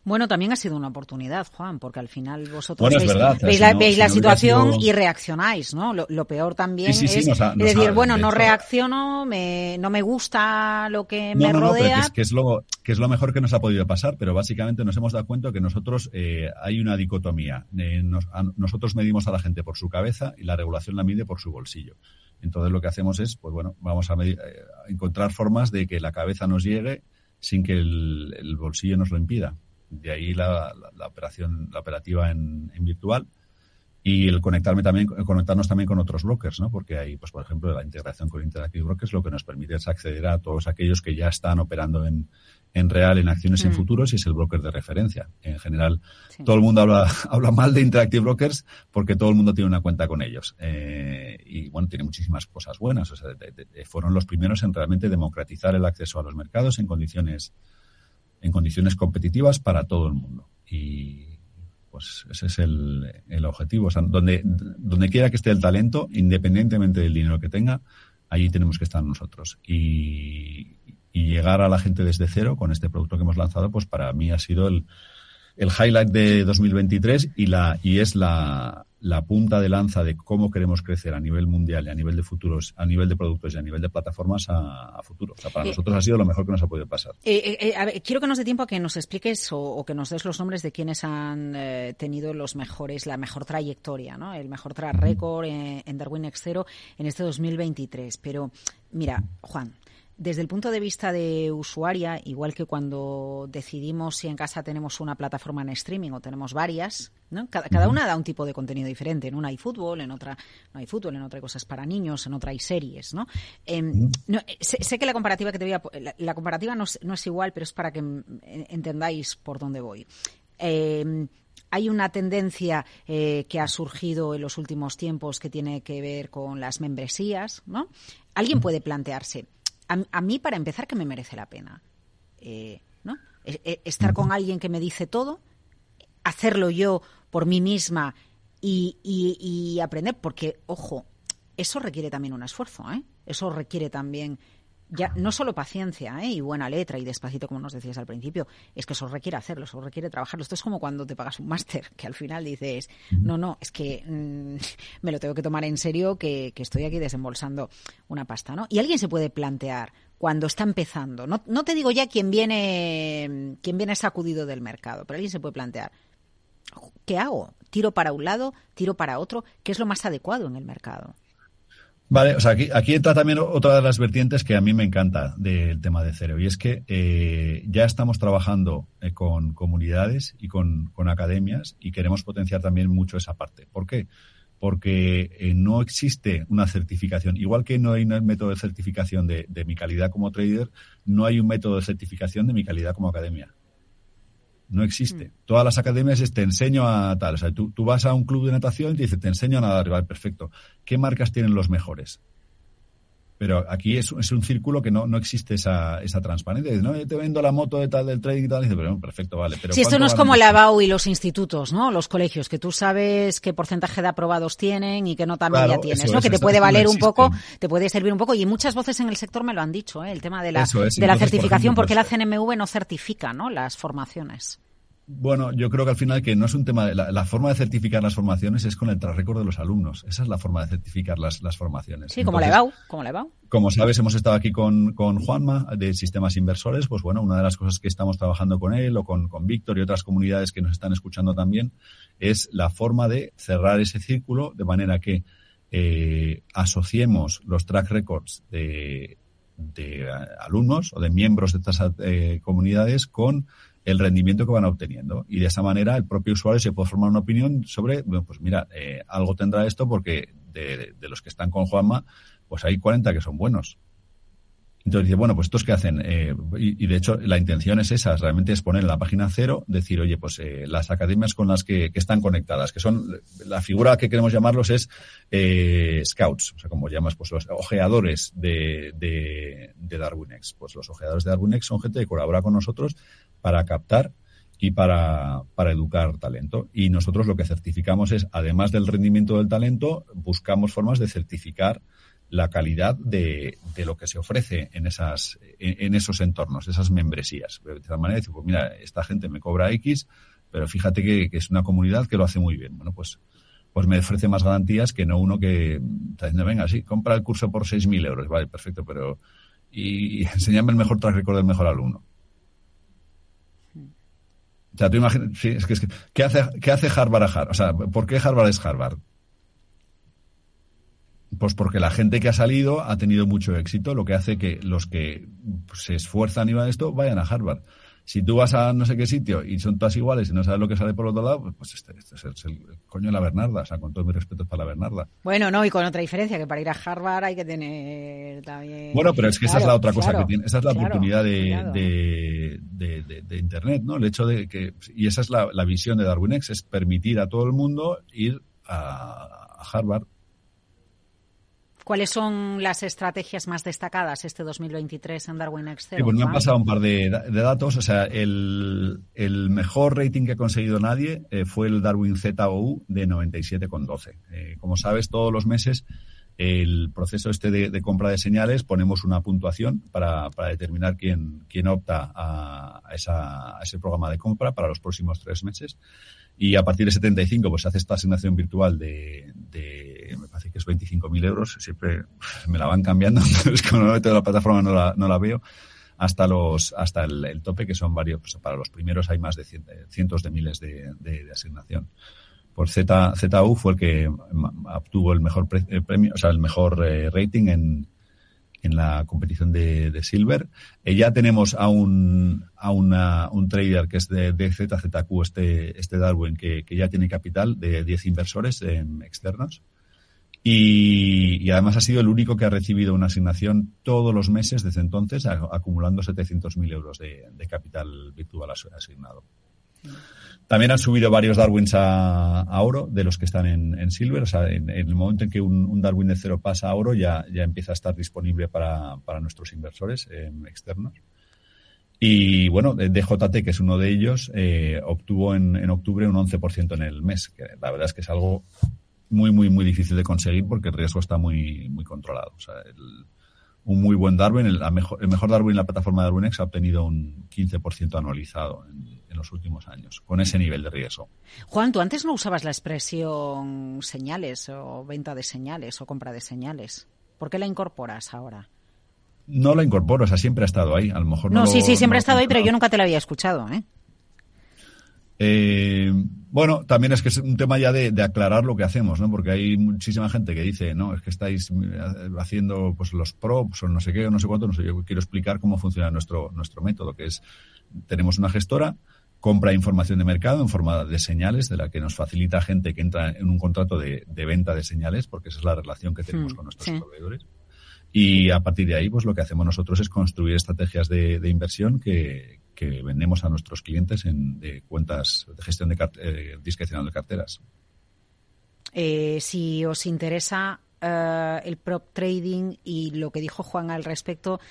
Bueno, también ha sido una oportunidad, Juan, porque al final vosotros veis, la, situación y reaccionáis, ¿no? Lo, peor también es decir, bueno, no reacciono, me, no me gusta lo que me rodea. es, que es, lo, que es lo mejor que nos ha podido pasar, pero básicamente nos hemos dado cuenta que nosotros eh, hay una dicotomía. Eh, nosotros medimos a la gente por su cabeza y la regulación la mide por su bolsillo. Entonces lo que hacemos es, pues bueno, vamos a, eh, encontrar formas de que la cabeza nos llegue sin que el bolsillo nos lo impida. De ahí la, operación, la operativa en, virtual y el conectarme también, conectarnos también con otros brokers, ¿no? Porque ahí, pues por ejemplo, la integración con Interactive Brokers lo que nos permite es acceder a todos aquellos que ya están operando en, en real, en acciones en mm. futuros y es el broker de referencia. En general, todo el mundo habla, habla mal de Interactive Brokers porque todo el mundo tiene una cuenta con ellos. Eh, y bueno, tiene muchísimas cosas buenas. O sea, fueron los primeros en realmente democratizar el acceso a los mercados en condiciones en condiciones competitivas para todo el mundo. Y pues ese es el, el objetivo. O sea, donde, donde quiera que esté el talento, independientemente del dinero que tenga, allí tenemos que estar nosotros. Y, y llegar a la gente desde cero con este producto que hemos lanzado, pues para mí ha sido el, el highlight de 2023 y, la, y es la, la punta de lanza de cómo queremos crecer a nivel mundial y a nivel de futuros, a nivel de productos y a nivel de plataformas a, futuro. O sea, para eh, nosotros ha sido lo mejor que nos ha podido pasar. Eh, eh, quiero que nos dé tiempo a que nos expliques o, que nos des los nombres de quienes han tenido los mejores, la mejor trayectoria, ¿no? El mejor track record en, Darwin X en este 2023. Pero, mira, Juan, desde el punto de vista de usuaria, igual que cuando decidimos si en casa tenemos una plataforma en streaming o tenemos varias, ¿no? cada, una da un tipo de contenido diferente. En una hay fútbol, en otra no hay fútbol, en otra hay cosas para niños, en otra hay series. ¿no? Em, sé, que la comparativa que te voy a, la, comparativa no es, igual, pero es para que entendáis por dónde voy. Em, hay una tendencia eh, que ha surgido en los últimos tiempos que tiene que ver con las membresías, ¿no? Alguien puede plantearse, a, mí, para empezar, que me merece la pena. Eh, ¿no? E, e, estar con alguien que me dice todo, hacerlo yo por mí misma y, y, aprender, porque, ojo, eso requiere también un esfuerzo, ¿eh? Eso requiere también ya no solo paciencia ¿eh? y buena letra y despacito, como nos decías al principio, es que eso requiere hacerlo, eso requiere trabajarlo. Esto es como cuando te pagas un máster, que al final dices, no, no, es que mm, me lo tengo que tomar en serio, que, estoy aquí desembolsando una pasta, ¿no? Y alguien se puede plantear cuando está empezando, no, no te digo ya quién viene, quién viene sacudido del mercado, pero alguien se puede plantear, ¿qué hago? ¿Tiro para un lado? ¿Tiro para otro? ¿Qué es lo más adecuado en el mercado? Vale, o sea, aquí, aquí entra también otra de las vertientes que a mí me encanta del tema de cero, y es que eh, ya estamos trabajando eh, con comunidades y con, academias y queremos potenciar también mucho esa parte. ¿Por qué? Porque eh, no existe una certificación. Igual que no hay un método de certificación de mi calidad como trader, no hay un método de certificación de mi calidad como academia. No existe. Mm. Todas las academias es te enseño a tal. O sea, tú, tú vas a un club de natación y te dice, te enseño a nadar. Vale, perfecto. ¿Qué marcas tienen los mejores? Pero aquí es, es un círculo que no, no existe esa, esa transparencia. No, te vendo la moto de tal del trading y tal. Y dice, pero perfecto, vale. Pero si esto no es como la BAU y los institutos, ¿no? Los colegios, que tú sabes qué porcentaje de aprobados tienen y qué nota media tienes, ¿no? que te puede valer un poco, te puede servir un poco. Y muchas voces en el sector me lo han dicho, ¿eh? El tema de la, de la certificación, porque la CNMV no certifica, ¿no? Las formaciones. Bueno, yo creo que al final que no es un tema de la, forma de certificar las formaciones es con el track record de los alumnos. Esa es la forma de certificar las, las formaciones. Sí, como la EBAU, como la Como sabes, hemos estado aquí con, con, Juanma de Sistemas Inversores. Pues bueno, una de las cosas que estamos trabajando con él o con, con Víctor y otras comunidades que nos están escuchando también es la forma de cerrar ese círculo de manera que eh, asociemos los track records de, de alumnos o de miembros de estas eh, comunidades con el rendimiento que van obteniendo. Y de esa manera el propio usuario se puede formar una opinión sobre, bueno, pues mira, eh, algo tendrá esto porque de, de, los que están con Juanma, pues hay 40 que son buenos. Entonces dice, bueno, pues estos que hacen, eh, y, de hecho la intención es esa, realmente es poner en la página cero, decir, oye, pues eh, las academias con las que, que, están conectadas, que son, la figura que queremos llamarlos es eh, scouts, o sea, como llamas, pues los ojeadores de, de, de. Pues los ojeadores de DarwinX son gente que colabora con nosotros para captar y para, para educar talento. Y nosotros lo que certificamos es, además del rendimiento del talento, buscamos formas de certificar la calidad de, de, lo que se ofrece en esas en, esos entornos, esas membresías. De tal manera, decir, pues mira, esta gente me cobra X, pero fíjate que, es una comunidad que lo hace muy bien. Bueno, pues pues me ofrece más garantías que no uno que está diciendo, venga, sí, compra el curso por 6.000 euros. Vale, perfecto, pero y, enséñame el mejor track record del mejor alumno. O sea, tú imaginas, sí, es que, es que ¿qué, hace, ¿qué hace Harvard a Harvard? O sea, ¿por qué Harvard es Harvard? Pues porque la gente que ha salido ha tenido mucho éxito, lo que hace que los que se esfuerzan y van a esto vayan a Harvard. Si tú vas a no sé qué sitio y son todas iguales y no sabes lo que sale por otro lado, pues este, este es, el, coño de la Bernarda, o sea, con todo mi respeto para la Bernarda. Bueno, no, y con otra diferencia, que para ir a Harvard hay que tener también... Bueno, pero es que esa es la otra cosa que tiene, esa es la oportunidad de, de, Internet, ¿no? El hecho de que, y esa es la, la visión de DarwinX, es permitir a todo el mundo ir a, a Harvard ¿Cuáles son las estrategias más destacadas este 2023 en Darwin Excel? pues me han pasado un par de, datos. O sea, el, mejor rating que ha conseguido nadie eh, fue el Darwin ZOU de 97,12. Eh, como sabes, todos los meses el proceso este de, compra de señales ponemos una puntuación para, determinar quién, quién opta a, ese programa de compra para los próximos tres meses. Y a partir de 75, pues se hace esta asignación virtual de, parece que es 25.000 euros. Siempre me la van cambiando, entonces cuando meto la plataforma no la, no la veo. Hasta los hasta el, tope, que son varios. Para los primeros hay más de cientos de miles de, asignación por Z, ZU fue el que obtuvo el mejor eh, premio, o sea, el mejor eh, rating en, en la competición de, de Silver. Eh, ya tenemos a un, a una, un trader que es de, de ZZQ, este, este Darwin, que, que, ya tiene capital de 10 inversores externos. Y, además ha sido el único que ha recibido una asignación todos los meses desde entonces, acumulando 700.000 euros de, capital virtual asignado. También han subido varios Darwins a, oro de los que están en, Silver. O sea, en, el momento en que un, Darwin de cero pasa a oro, ya, ya empieza a estar disponible para, nuestros inversores externos. Y bueno, DJT, que es uno de ellos, eh, obtuvo en, en, octubre un 11% en el mes, la verdad es que es algo muy, muy, muy difícil de conseguir porque el riesgo está muy, muy controlado. O sea, un muy buen Darwin, el, mejor, el mejor Darwin en la plataforma de DarwinX ha obtenido un 15% anualizado en, en los últimos años, con ese nivel de riesgo. Juan, tú antes no usabas la expresión señales o venta de señales o compra de señales. ¿Por qué la incorporas ahora? No la incorporo, o sea, siempre ha estado ahí. A lo mejor no. No, sí, sí, siempre ha estado ahí, pero yo nunca te la había escuchado, ¿eh? Eh, bueno, también es que es un tema ya de, aclarar lo que hacemos, ¿no? Porque hay muchísima gente que dice, no, es que estáis haciendo pues los props o no sé qué o no sé cuánto, no sé, yo quiero explicar cómo funciona nuestro, nuestro método, que es, tenemos una gestora, compra información de mercado en forma de señales, de la que nos facilita gente que entra en un contrato de, venta de señales, porque esa es la relación que tenemos hmm, con nuestros proveedores. Y a partir de ahí, pues lo que hacemos nosotros es construir estrategias de, inversión que, vendemos a nuestros clientes en de cuentas de gestión de eh, discrecional de carteras. Eh, si os interesa eh, el prop trading y lo que dijo Juan al respecto,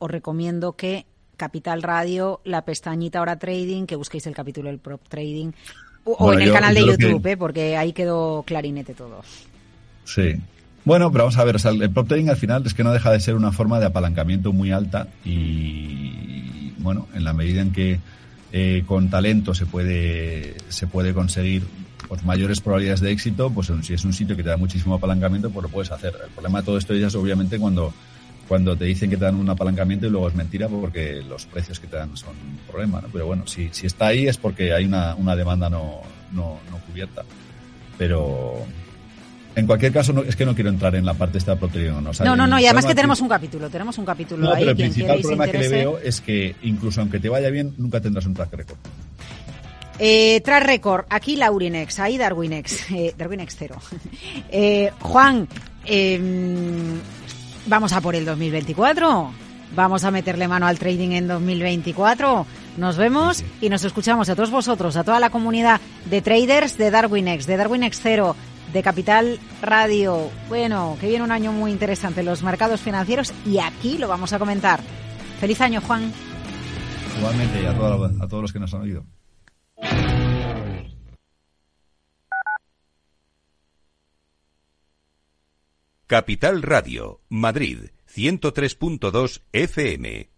os recomiendo que Capital Radio, la pestañita Ahora Trading, que busquéis el capítulo del Prop Trading, o, en el canal de YouTube, ¿eh? porque ahí quedó clarinete todo. Sí. Bueno, pero vamos a ver, el prop trading al final es que no deja de ser una forma de apalancamiento muy alta y, bueno, en la medida en que eh, con talento se puede, se puede conseguir pues, mayores probabilidades de éxito, pues si es un sitio que te da muchísimo apalancamiento, pues lo puedes hacer. El problema de todo esto es obviamente cuando cuando te dicen que te dan un apalancamiento y luego es mentira porque los precios que te dan son un problema, ¿no? Pero bueno, si, si está ahí es porque hay una, una demanda no, no, no cubierta. Pero en cualquier caso, no, es que no quiero entrar en la parte esta de no. No, no, no, y además que tenemos un capítulo, tenemos un capítulo no, ahí. Pero el principal problema que le veo es que incluso aunque te vaya bien, nunca tendrás un track record. Eh, track record, aquí Laurinex, ahí Darwinex, eh, Darwinex cero. eh, Juan, eh, Vamos a por el 2024. Vamos a meterle mano al trading en 2024. Nos vemos y nos escuchamos a todos vosotros, a toda la comunidad de traders de DarwinX, de DarwinX Cero, de Capital Radio. Bueno, que viene un año muy interesante en los mercados financieros y aquí lo vamos a comentar. Feliz año, Juan. Igualmente, y a, a todos los que nos han oído. Capital Radio, Madrid, 103.2 FM.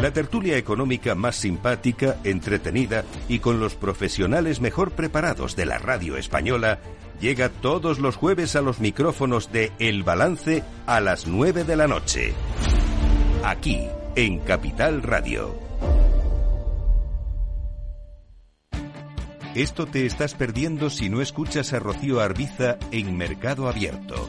La tertulia económica más simpática, entretenida y con los profesionales mejor preparados de la radio española llega todos los jueves a los micrófonos de El Balance a las 9 de la noche. Aquí, en Capital Radio. Esto te estás perdiendo si no escuchas a Rocío Arbiza en Mercado Abierto.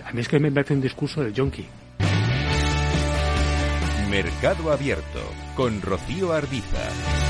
A mí es que me parece un discurso de junkie. Mercado Abierto con Rocío Arbiza.